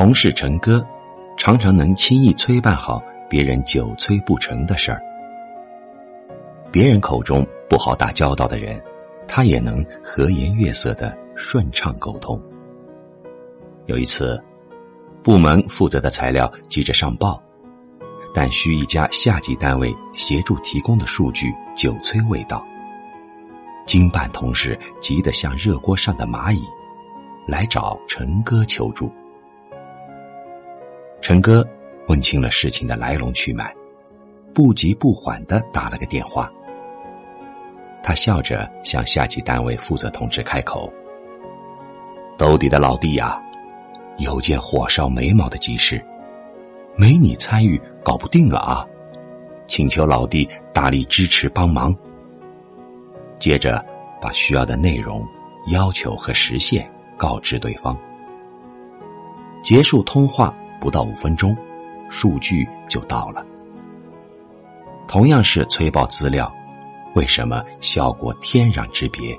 同事陈哥，常常能轻易催办好别人久催不成的事儿。别人口中不好打交道的人，他也能和颜悦色的顺畅沟通。有一次，部门负责的材料急着上报，但需一家下级单位协助提供的数据久催未到。经办同事急得像热锅上的蚂蚁，来找陈哥求助。陈哥问清了事情的来龙去脉，不急不缓的打了个电话。他笑着向下级单位负责同志开口：“兜底的老弟呀，有件火烧眉毛的急事，没你参与搞不定啊，请求老弟大力支持帮忙。”接着，把需要的内容、要求和实现告知对方。结束通话。不到五分钟，数据就到了。同样是催报资料，为什么效果天壤之别？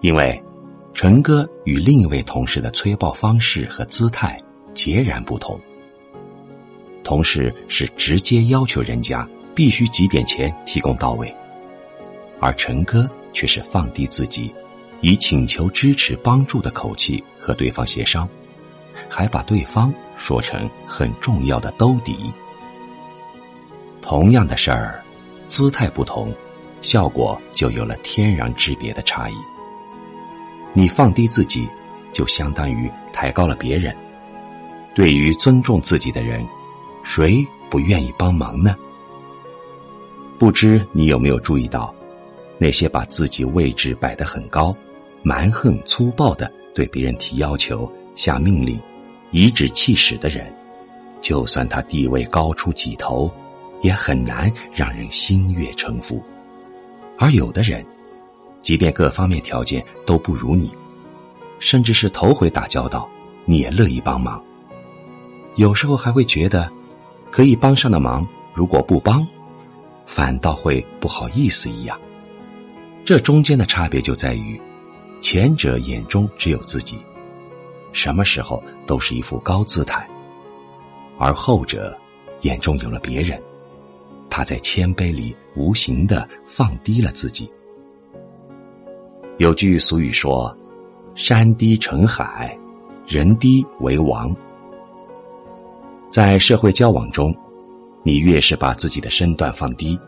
因为陈哥与另一位同事的催报方式和姿态截然不同。同事是直接要求人家必须几点前提供到位，而陈哥却是放低自己，以请求支持帮助的口气和对方协商。还把对方说成很重要的兜底。同样的事儿，姿态不同，效果就有了天壤之别的差异。你放低自己，就相当于抬高了别人。对于尊重自己的人，谁不愿意帮忙呢？不知你有没有注意到，那些把自己位置摆得很高、蛮横粗暴的对别人提要求。下命令、颐指气使的人，就算他地位高出几头，也很难让人心悦诚服。而有的人，即便各方面条件都不如你，甚至是头回打交道，你也乐意帮忙。有时候还会觉得，可以帮上的忙，如果不帮，反倒会不好意思一样。这中间的差别就在于，前者眼中只有自己。什么时候都是一副高姿态，而后者眼中有了别人，他在谦卑里无形的放低了自己。有句俗语说：“山低成海，人低为王。”在社会交往中，你越是把自己的身段放低，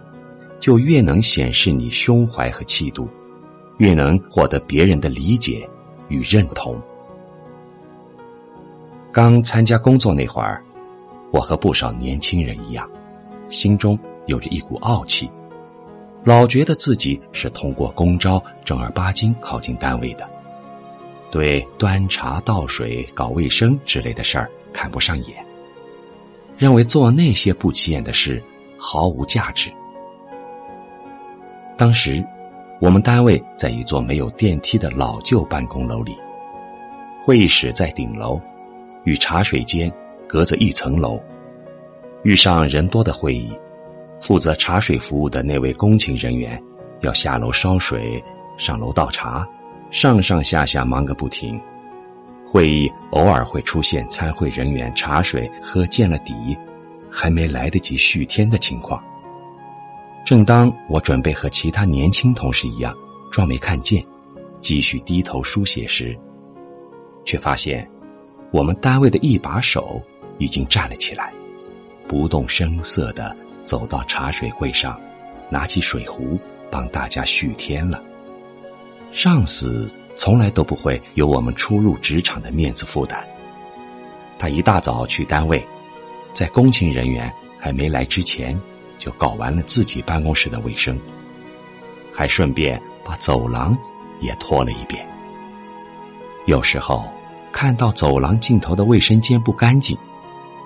就越能显示你胸怀和气度，越能获得别人的理解与认同。刚参加工作那会儿，我和不少年轻人一样，心中有着一股傲气，老觉得自己是通过公招正儿八经考进单位的，对端茶倒水、搞卫生之类的事儿看不上眼，认为做那些不起眼的事毫无价值。当时，我们单位在一座没有电梯的老旧办公楼里，会议室在顶楼。与茶水间隔着一层楼，遇上人多的会议，负责茶水服务的那位工勤人员要下楼烧水、上楼倒茶，上上下下忙个不停。会议偶尔会出现参会人员茶水喝见了底，还没来得及续添的情况。正当我准备和其他年轻同事一样装没看见，继续低头书写时，却发现。我们单位的一把手已经站了起来，不动声色的走到茶水柜上，拿起水壶帮大家续添了。上司从来都不会有我们初入职场的面子负担，他一大早去单位，在工勤人员还没来之前，就搞完了自己办公室的卫生，还顺便把走廊也拖了一遍。有时候。看到走廊尽头的卫生间不干净，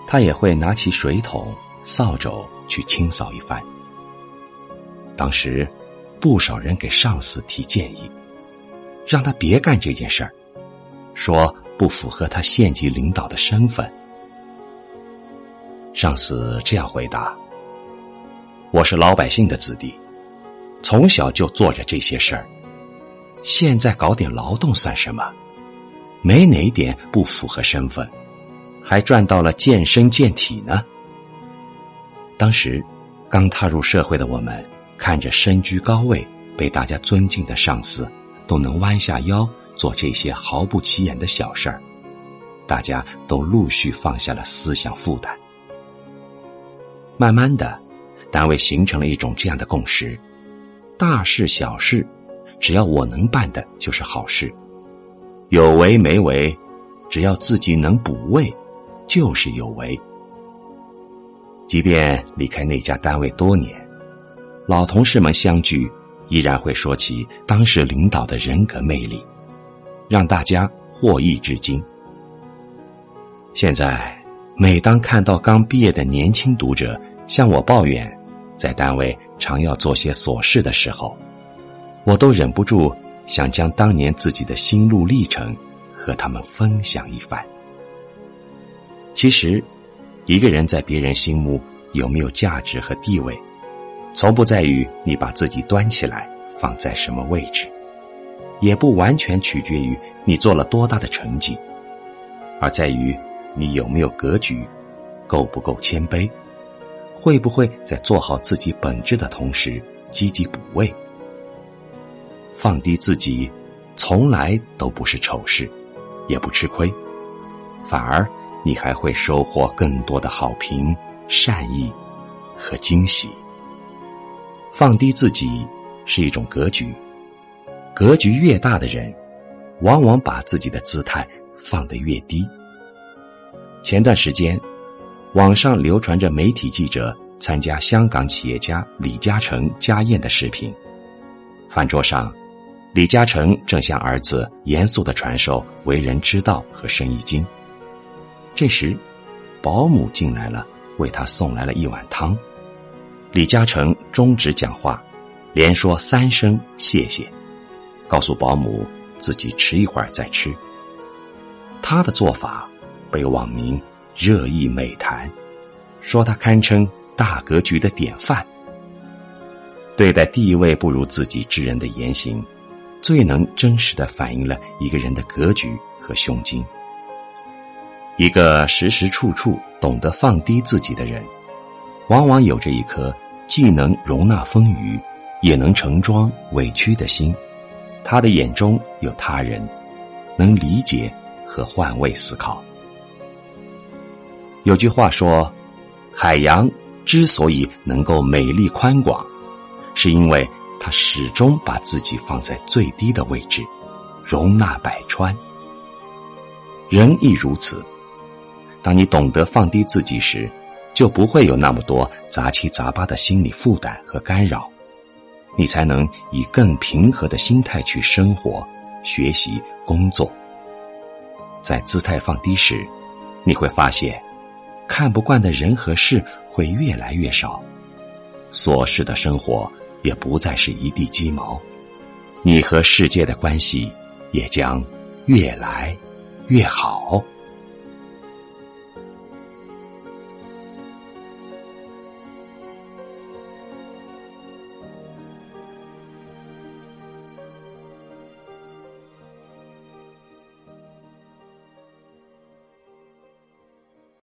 他也会拿起水桶、扫帚去清扫一番。当时，不少人给上司提建议，让他别干这件事儿，说不符合他县级领导的身份。上司这样回答：“我是老百姓的子弟，从小就做着这些事儿，现在搞点劳动算什么？”没哪点不符合身份，还赚到了健身健体呢。当时，刚踏入社会的我们，看着身居高位、被大家尊敬的上司，都能弯下腰做这些毫不起眼的小事儿，大家都陆续放下了思想负担。慢慢的，单位形成了一种这样的共识：大事小事，只要我能办的，就是好事；有为没为，只要自己能补位，就是有为。即便离开那家单位多年，老同事们相聚，依然会说起当时领导的人格魅力，让大家获益至今。现在，每当看到刚毕业的年轻读者向我抱怨，在单位常要做些琐事的时候，我都忍不住想将当年自己的心路历程和他们分享一番。其实。一个人在别人心目有没有价值和地位，从不在于你把自己端起来放在什么位置，也不完全取决于你做了多大的成绩，而在于你有没有格局，够不够谦卑，会不会在做好自己本质的同时积极补位。放低自己，从来都不是丑事，也不吃亏，反而。你还会收获更多的好评、善意和惊喜。放低自己是一种格局，格局越大的人，往往把自己的姿态放得越低。前段时间，网上流传着媒体记者参加香港企业家李嘉诚家宴的视频。饭桌上，李嘉诚正向儿子严肃的传授为人之道和生意经。这时，保姆进来了，为他送来了一碗汤。李嘉诚终止讲话，连说三声谢谢，告诉保姆自己迟一会儿再吃。他的做法被网民热议美谈，说他堪称大格局的典范。对待地位不如自己之人的言行，最能真实的反映了一个人的格局和胸襟。一个时时处处懂得放低自己的人，往往有着一颗既能容纳风雨，也能盛装委屈的心。他的眼中有他人，能理解和换位思考。有句话说：“海洋之所以能够美丽宽广，是因为他始终把自己放在最低的位置，容纳百川。”人亦如此。当你懂得放低自己时，就不会有那么多杂七杂八的心理负担和干扰，你才能以更平和的心态去生活、学习、工作。在姿态放低时，你会发现，看不惯的人和事会越来越少，琐事的生活也不再是一地鸡毛，你和世界的关系也将越来越好。